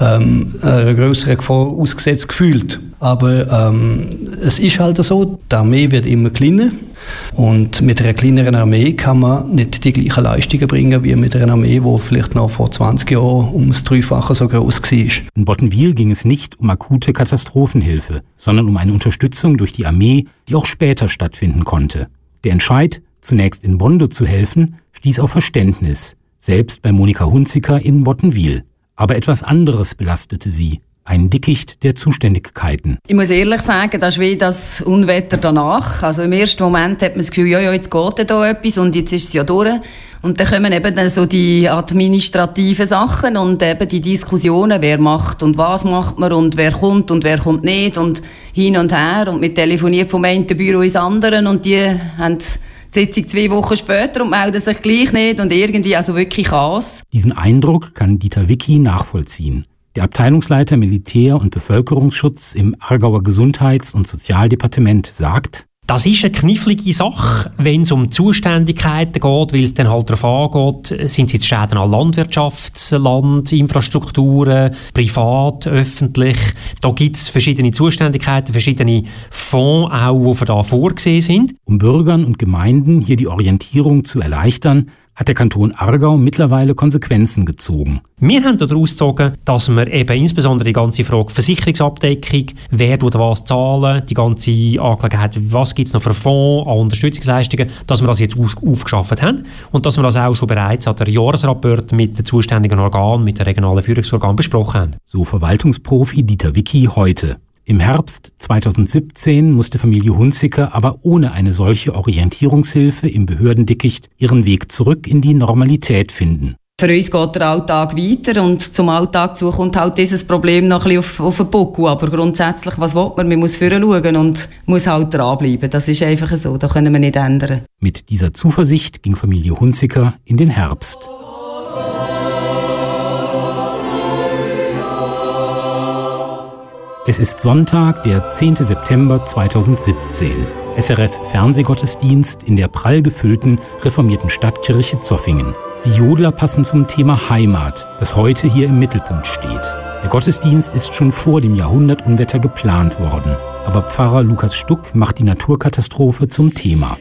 ähm, einer größeren Gefahr ausgesetzt gefühlt. Aber ähm, es ist halt so, die Armee wird immer kleiner. Und mit einer kleineren Armee kann man nicht die gleichen Leistungen bringen wie mit einer Armee, die vielleicht noch vor 20 Jahren um das Dreifache so groß war. In Bottenwil ging es nicht um akute Katastrophenhilfe, sondern um eine Unterstützung durch die Armee, die auch später stattfinden konnte. Der Entscheid, zunächst in Bondo zu helfen, stieß auf Verständnis, selbst bei Monika Hunziker in Bottenwil. Aber etwas anderes belastete sie ein Dickicht der Zuständigkeiten. Ich muss ehrlich sagen, das ist wie das Unwetter danach. Also im ersten Moment hat man das Gefühl, ja, ja, jetzt geht da etwas und jetzt ist es ja durch. Und dann kommen eben dann so die administrativen Sachen und eben die Diskussionen, wer macht und was macht man und wer kommt und wer kommt nicht und hin und her und mit telefoniert vom einen Büro ins andere und die haben die Sitzung zwei Wochen später und melden sich gleich nicht und irgendwie also wirklich Chaos. Diesen Eindruck kann Dieter Wicki nachvollziehen. Der Abteilungsleiter Militär- und Bevölkerungsschutz im Aargauer Gesundheits- und Sozialdepartement sagt, das ist eine knifflige Sache, wenn es um Zuständigkeiten geht, weil es dann halt darauf angeht, sind es jetzt Schäden an Landwirtschafts-, Landinfrastrukturen, privat, öffentlich. Da gibt es verschiedene Zuständigkeiten, verschiedene Fonds auch, die für da vorgesehen sind. Um Bürgern und Gemeinden hier die Orientierung zu erleichtern, hat der Kanton Aargau mittlerweile Konsequenzen gezogen. Wir haben daraus gezogen, dass wir eben insbesondere die ganze Frage Versicherungsabdeckung, wer tut was zahlen, die ganze Angelegenheit, was gibt es noch für Fonds an Unterstützungsleistungen, dass wir das jetzt auf, aufgeschafft haben und dass wir das auch schon bereits an der Jahresrapport mit den zuständigen Organen, mit den regionalen Führungsorganen besprochen haben. So Verwaltungsprofi Dieter Wicki heute. Im Herbst 2017 musste Familie Hunziker aber ohne eine solche Orientierungshilfe im Behördendickicht ihren Weg zurück in die Normalität finden. Für uns geht der Alltag weiter und zum Alltag zu kommt halt dieses Problem noch ein bisschen auf, auf den Buckel. Aber grundsätzlich, was will man? Man muss vorher schauen und muss halt dranbleiben. Das ist einfach so, da können wir nicht ändern. Mit dieser Zuversicht ging Familie Hunziker in den Herbst. Es ist Sonntag, der 10. September 2017. SRF Fernsehgottesdienst in der prall gefüllten reformierten Stadtkirche Zoffingen. Die Jodler passen zum Thema Heimat, das heute hier im Mittelpunkt steht. Der Gottesdienst ist schon vor dem Jahrhundertunwetter geplant worden. Aber Pfarrer Lukas Stuck macht die Naturkatastrophe zum Thema.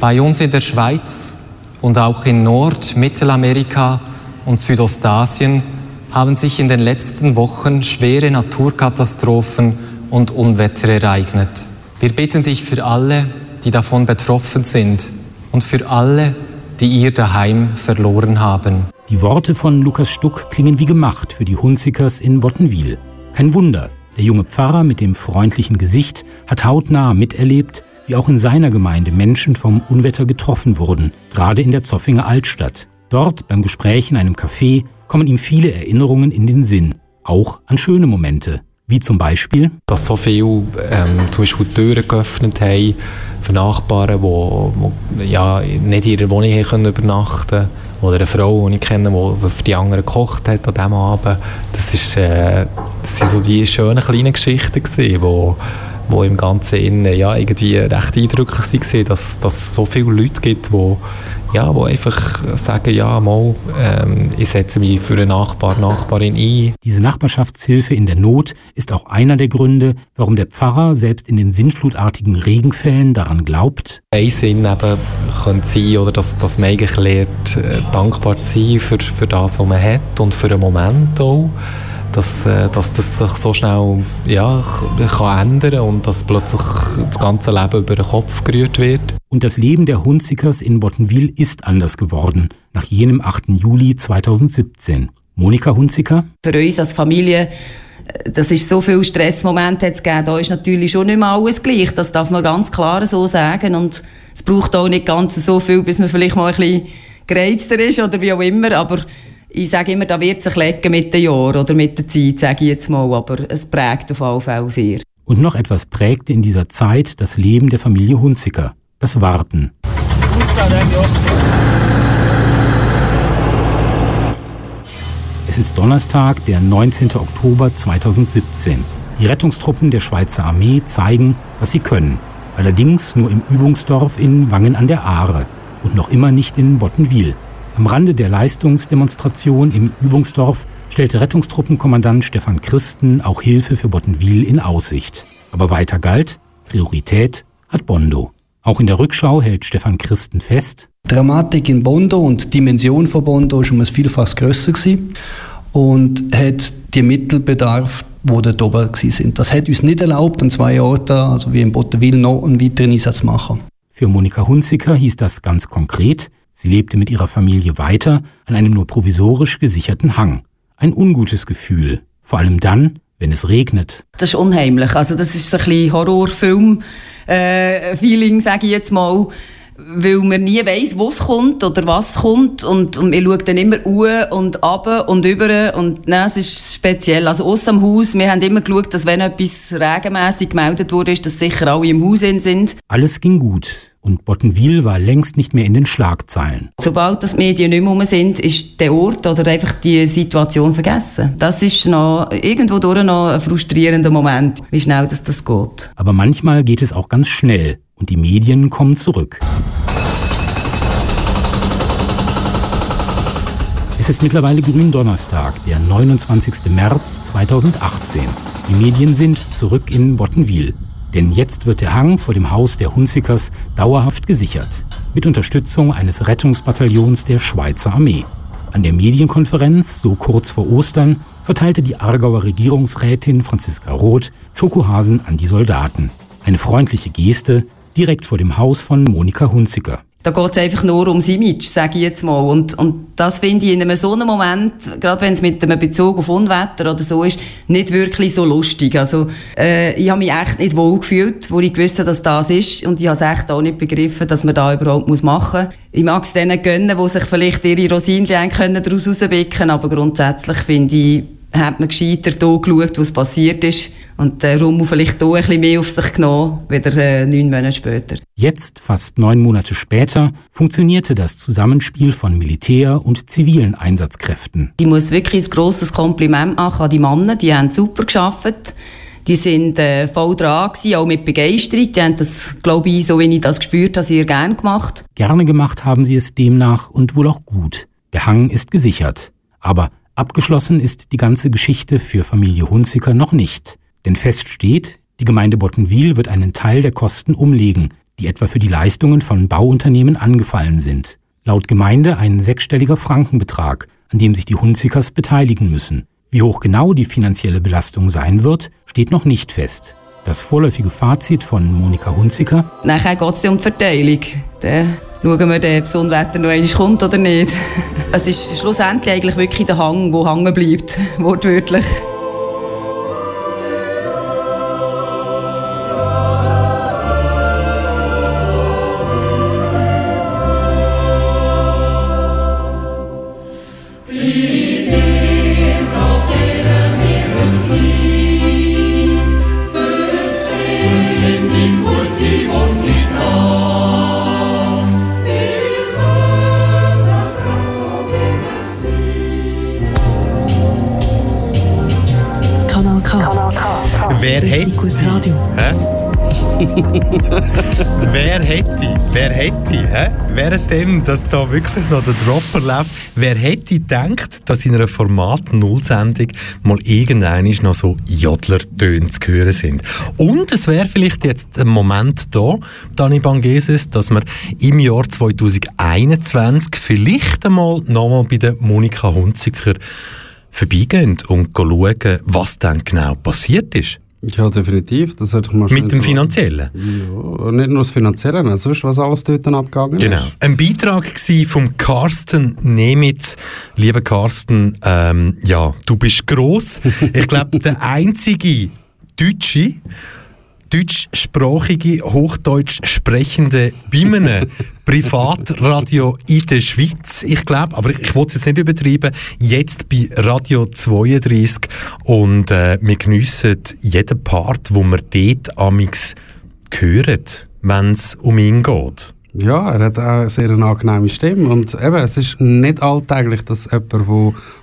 Bei uns in der Schweiz und auch in Nord-, Mittelamerika und Südostasien haben sich in den letzten Wochen schwere Naturkatastrophen und Unwetter ereignet. Wir bitten dich für alle, die davon betroffen sind und für alle, die ihr daheim verloren haben. Die Worte von Lukas Stuck klingen wie gemacht für die Hunzikers in Bottenwil. Kein Wunder, der junge Pfarrer mit dem freundlichen Gesicht hat hautnah miterlebt, wie auch in seiner Gemeinde Menschen vom Unwetter getroffen wurden, gerade in der Zoffinger Altstadt. Dort beim Gespräch in einem Café kommen ihm viele Erinnerungen in den Sinn, auch an schöne Momente. Wie zum Beispiel, dass so viele ähm, zum Beispiel Türen geöffnet haben für Nachbarn, die, die ja, nicht in ihrer Wohnung haben übernachten können. Oder eine Frau, die ich kenne, die für die anderen gekocht hat an diesem Abend. Das, ist, äh, das sind so die schönen kleinen Geschichten, wo, wo im Ganzen innen, ja, irgendwie recht eindrücklich waren, dass, dass es so viele Leute gibt, die ja, wo einfach sagen, ja, mal, ähm, ich setze mich für einen Nachbar, Nachbarin ein. Diese Nachbarschaftshilfe in der Not ist auch einer der Gründe, warum der Pfarrer selbst in den sinnflutartigen Regenfällen daran glaubt. Ein Sinn eben könnte sein, oder dass, dass man eigentlich lernt, äh, dankbar zu sein für, für das, was man hat und für einen Moment auch dass, äh, dass das sich so schnell ja, kann ändern und dass plötzlich das ganze Leben über den Kopf gerührt wird. Und das Leben der Hunzikers in Bottenwil ist anders geworden, nach jenem 8. Juli 2017. Monika Hunziker? Für uns als Familie das ist so viel Stressmoment es gegeben. Da ist natürlich schon nicht mehr alles gleich. Das darf man ganz klar so sagen. Und es braucht auch nicht ganz so viel, bis man vielleicht mal ein bisschen gereizter ist oder wie auch immer. Aber ich sage immer, da wird sich legen mit den Jahren oder mit der Zeit, sage ich jetzt mal. Aber es prägt auf alle Fälle sehr. Und noch etwas prägte in dieser Zeit das Leben der Familie Hunziker. Das Warten. Es ist Donnerstag, der 19. Oktober 2017. Die Rettungstruppen der Schweizer Armee zeigen, was sie können. Allerdings nur im Übungsdorf in Wangen an der Aare und noch immer nicht in Bottenwil. Am Rande der Leistungsdemonstration im Übungsdorf stellte Rettungstruppenkommandant Stefan Christen auch Hilfe für Bottenwil in Aussicht. Aber weiter galt, Priorität hat Bondo. Auch in der Rückschau hält Stefan Christen fest. Dramatik in Bondo und die Dimension von Bondo war um ein Vielfaches grösser gewesen und hat die Mittelbedarf, die dort oben sind. Das hat uns nicht erlaubt, an zwei Orten, also wie in Bottenwil, noch einen weiteren Einsatz zu machen. Für Monika Hunziker hieß das ganz konkret, sie lebte mit ihrer Familie weiter an einem nur provisorisch gesicherten Hang. Ein ungutes Gefühl, vor allem dann, wenn es regnet. Das ist unheimlich. Also das ist ein bisschen Horrorfilm-Feeling, äh, sage ich jetzt mal weil man nie weiß, wo es kommt oder was kommt und, und man schaut dann immer uhr und ab und über und nein, es ist speziell. Also aus dem Haus, wir haben immer geschaut, dass wenn etwas regelmäßig gemeldet wurde, dass sicher alle im Haus sind. Alles ging gut und Bottenwil war längst nicht mehr in den Schlagzeilen. Sobald das Medien nicht mehr sind, ist der Ort oder einfach die Situation vergessen. Das ist noch irgendwo durch noch ein frustrierender Moment, wie schnell das, das geht. Aber manchmal geht es auch ganz schnell und die Medien kommen zurück. Es ist mittlerweile Gründonnerstag, der 29. März 2018. Die Medien sind zurück in Bottenwil. Denn jetzt wird der Hang vor dem Haus der Hunzikers dauerhaft gesichert. Mit Unterstützung eines Rettungsbataillons der Schweizer Armee. An der Medienkonferenz, so kurz vor Ostern, verteilte die Aargauer Regierungsrätin Franziska Roth Schokohasen an die Soldaten. Eine freundliche Geste, direkt vor dem Haus von Monika Hunziker. Da geht es einfach nur ums Image, sage ich jetzt mal. Und, und das finde ich in einem so einem Moment, gerade wenn es mit einem Bezug auf Unwetter oder so ist, nicht wirklich so lustig. Also äh, ich habe mich echt nicht wohl gefühlt, wo ich gewusst habe, dass das ist. Und ich habe es echt auch nicht begriffen, dass man da überhaupt muss machen muss. Ich mag es denen gönnen, die sich vielleicht ihre Rosinchen daraus rauspicken können, aber grundsätzlich finde ich, hat man gescheiter hier geschaut, was passiert ist und den Rummel vielleicht hier ein bisschen mehr auf sich genommen, wieder äh, neun Monate später. Jetzt, fast neun Monate später, funktionierte das Zusammenspiel von Militär- und zivilen Einsatzkräften. Ich muss wirklich ein grosses Kompliment machen an die Männer, die haben super geschafft. Die sind äh, voll dran gewesen, auch mit Begeisterung. Die haben das, glaube ich, so wie ich das gespürt habe, sehr gerne gemacht. Gerne gemacht haben sie es demnach und wohl auch gut. Der Hang ist gesichert. Aber Abgeschlossen ist die ganze Geschichte für Familie Hunziker noch nicht. Denn fest steht, die Gemeinde Bottenwil wird einen Teil der Kosten umlegen, die etwa für die Leistungen von Bauunternehmen angefallen sind. Laut Gemeinde ein sechsstelliger Frankenbetrag, an dem sich die Hunzikers beteiligen müssen. Wie hoch genau die finanzielle Belastung sein wird, steht noch nicht fest. Das vorläufige Fazit von Monika Hunziker. Nachher geht es um die Verteilung. Dann schauen wir, ob das Unwetter noch einmal kommt oder nicht. Es ist schlussendlich eigentlich wirklich der Hang, der hängen bleibt, wortwörtlich. wer hätte, wer hätte, hä? währenddem, dass da wirklich noch der Dropper läuft, wer hätte gedacht, dass in einer Format Null-Sendung mal irgendein noch so Jodler-Töne zu hören sind. Und es wäre vielleicht jetzt ein Moment da, Dani Bangeses, dass wir im Jahr 2021 vielleicht einmal nochmal bei der Monika Hunziker vorbeigehen und schauen, was dann genau passiert ist. Ja, definitiv. Das sollte ich mal Mit dem Finanziellen? Ja, nicht nur das Finanzielle, sondern sonst, was alles dort dann abgegangen Genau. ist. Ein Beitrag gsi vom Carsten Nemitz. Lieber Carsten, ähm, ja, du bist gross. Ich glaube, der einzige Deutsche, deutschsprachige, Hochdeutsch sprechende bei einem Privatradio in der Schweiz, ich glaube, aber ich, ich will es jetzt nicht übertreiben, jetzt bei Radio 32 und äh, wir geniessen jeden Part, wo wir dort amix hören, wenn es um ihn geht. Ja, er hat auch eine sehr eine angenehme Stimme. Und eben, es ist nicht alltäglich, dass jemand, der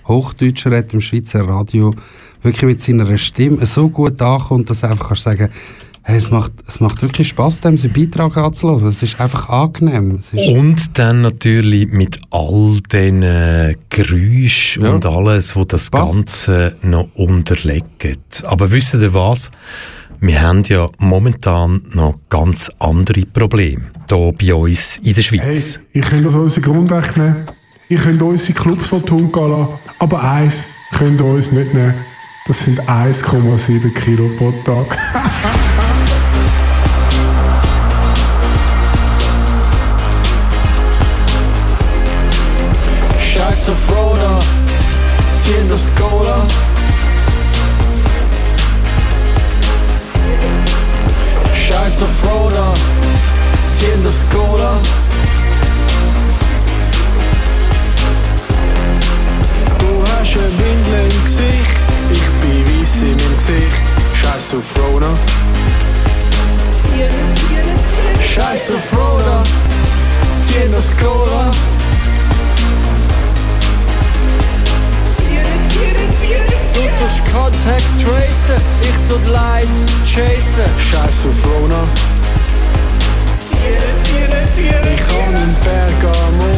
Hochdeutsch redet im Schweizer Radio, wirklich mit seiner Stimme so gut ankommt, dass er einfach kann sagen hey, es macht, es macht wirklich Spass, dem seinen Beitrag anzuhören. Es ist einfach angenehm. Es ist Und dann natürlich mit all den äh, Geräuschen Ja. und alles, wo das Passt. Ganze noch unterlegt. Aber wisst ihr was? Wir haben ja momentan noch ganz andere Probleme hier bei uns in der Schweiz. Hey, ihr könnt uns unsere Grundrechte nehmen, ihr könnt unsere Clubs von Tun gehen lassen, aber eins könnt ihr uns nicht nehmen. Das sind 1,7 Kilo pro Tag. Cola. Scheiß auf Roller, ziehen das Cola. Du hast eine Windel im Gesicht, ich bin weiss in meinem Gesicht. Scheiß auf Rona. Scheiß auf Rona, ziehen Du tust Contact tracen, ich tu die Lights chasen. Scheiß auf Rona. Ich kann in Bergamo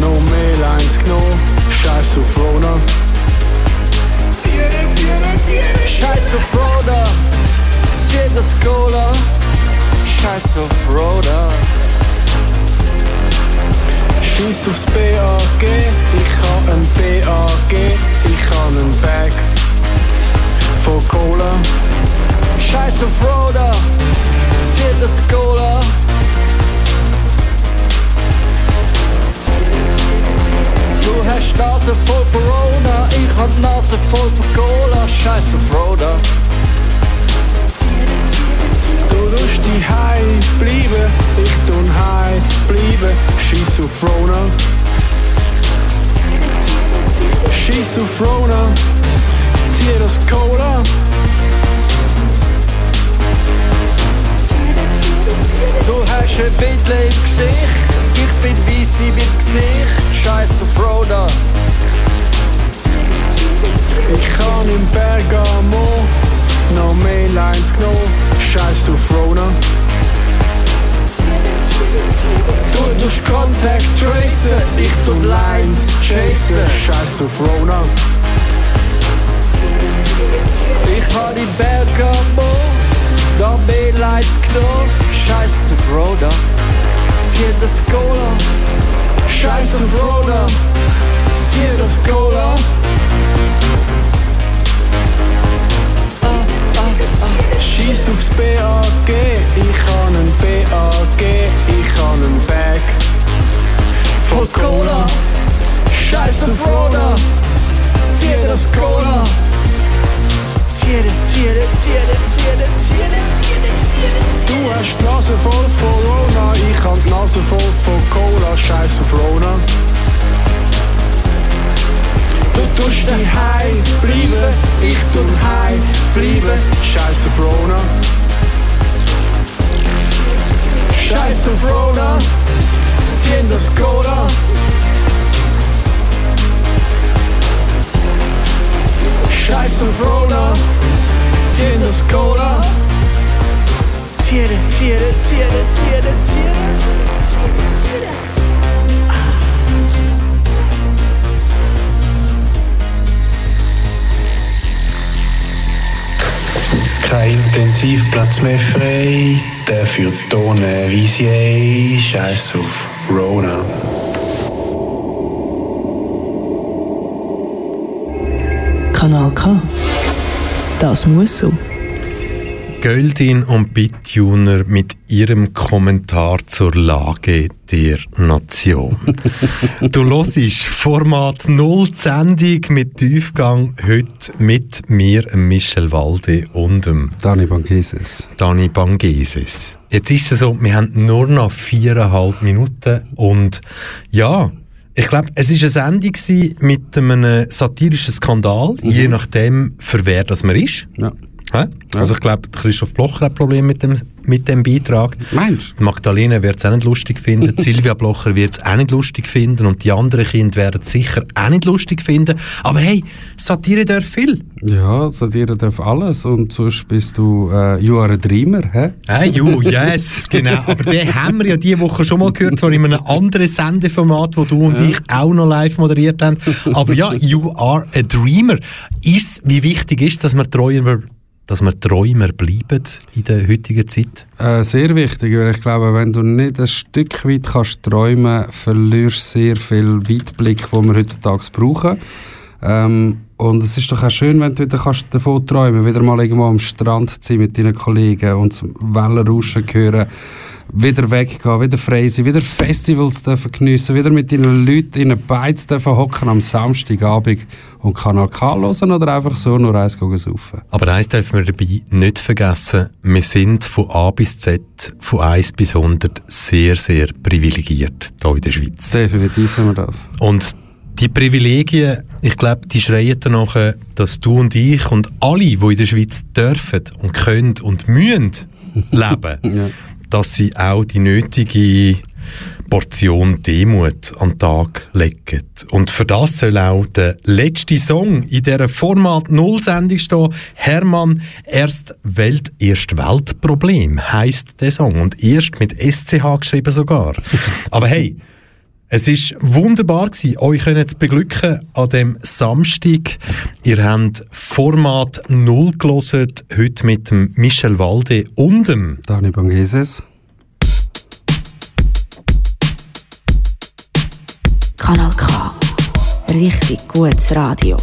noch mehr Lines genommen. Scheiß auf Rona. Scheiß auf Rona. Zieh das Cola. Scheiß auf Rona. Scheiß aufs BAG, ich habe ein BAG, ich habe ein Bag voll Cola. Scheiß auf Roda, zieh das Cola. Du hast die Nase voll von Rona, ich hab die Nase voll von Cola. Scheiß auf Roda. Du tust die High bleiben, ich tun High bleiben. Scheiß auf Rona. Scheiß auf Rona. Zieh das Cola. Du hast ein Windel im Gesicht, ich bin weiss in meinem Gesicht. Scheiß auf Rona. Ich kann im Bergamo noch mehr Lines genommen. Scheiß auf Rona. Du tust Contact tracen, ich tu Lines chasen. Scheiß auf Rona. Ich hab die Bergamo noch mehr Lines genommen. Scheiß auf Rona. Zieh das Cola. Scheiß auf Rona. Zieh das Cola. Scheiß aufs BAG, ich han ein BAG, ich han ein Bag voll Cola. Scheiß auf Roda, zieh das Cola. Zieh det, zieh det, zieh det, zieh det. Du hast die Nase voll von Rona, ich han die Nase voll von Cola. Scheiß auf Rona. Du tust die High bleiben, ich tu High bleiben. Scheiß auf Rona. Scheiß auf Rona, ziehen das Cola. Scheiß auf Rona, ziehen das Cola. Zieh det, zieh det, zieh det, zieh det, Kein Intensivplatz mehr frei, dafür Tonnen Visier, Scheiß auf Rona. Kanal K. Das muss so. Göldin und Bittuner mit ihrem Kommentar zur Lage der Nation. du hörst Format 0 die Sendung mit Tiefgang heute mit mir, Michel Walde und dem Dani Bangeses. Dani Bangeses. Jetzt ist es so, wir haben nur noch viereinhalb Minuten und ja, ich glaube, es war eine Sendung mit einem satirischen Skandal, Mhm. je nachdem, für wer das man ist. Ja. Hä? Also ich glaube, Christoph Blocher hat ein Problem mit dem, mit dem Beitrag. Meinst du? Magdalena wird es auch nicht lustig finden, Silvia Blocher wird es auch nicht lustig finden und die anderen Kinder werden es sicher auch nicht lustig finden. Aber hey, Satire darf viel. Ja, Satire darf alles und sonst bist du äh, You are a Dreamer, hä? Hey, you, yes, genau. Aber den haben wir ja diese Woche schon mal gehört, zwar in einem anderen Sendeformat, wo du und Ja. ich auch noch live moderiert haben. Aber ja, You are a Dreamer. Ist, wie wichtig ist dass wir Träumer, dass wir Träumer bleiben in der heutigen Zeit? Äh, sehr wichtig, weil ich glaube, wenn du nicht ein Stück weit kannst träumen, verlierst du sehr viel Weitblick, den wir heutzutage brauchen. Ähm, und es ist doch auch schön, wenn du wieder kannst davon träumen wieder mal irgendwo am Strand zu sein mit deinen Kollegen und zum Wellenrauschen hören, wieder weggehen, wieder frei sein, wieder Festivals dürfen geniessen, wieder mit deinen Leuten in einer Beiz dürfen hocken am Samstagabend und Kanal K hören oder einfach so nur eins saufen. Aber eins dürfen wir dabei nicht vergessen, wir sind von A bis Z, von 1 bis 100 sehr, sehr privilegiert hier in der Schweiz. Definitiv sind wir das. Und die Privilegien, ich glaube, die schreien danach, dass du und ich und alle, die in der Schweiz dürfen und können und müssen leben, dass sie auch die nötige Portion Demut an den Tag legen. Und für das soll auch der letzte Song in dieser Format Null Sendung stehen. Hermann, erst Welt, erst Weltproblem heisst der Song. Und erst mit SCH geschrieben sogar. Aber hey, es ist wunderbar gewesen, euch können zu beglücken an dem Samstag. Ihr habt Format 0 gelesen, heute mit dem Michel Walde und dem Dani Bangeses. Kanal K. Richtig gutes Radio.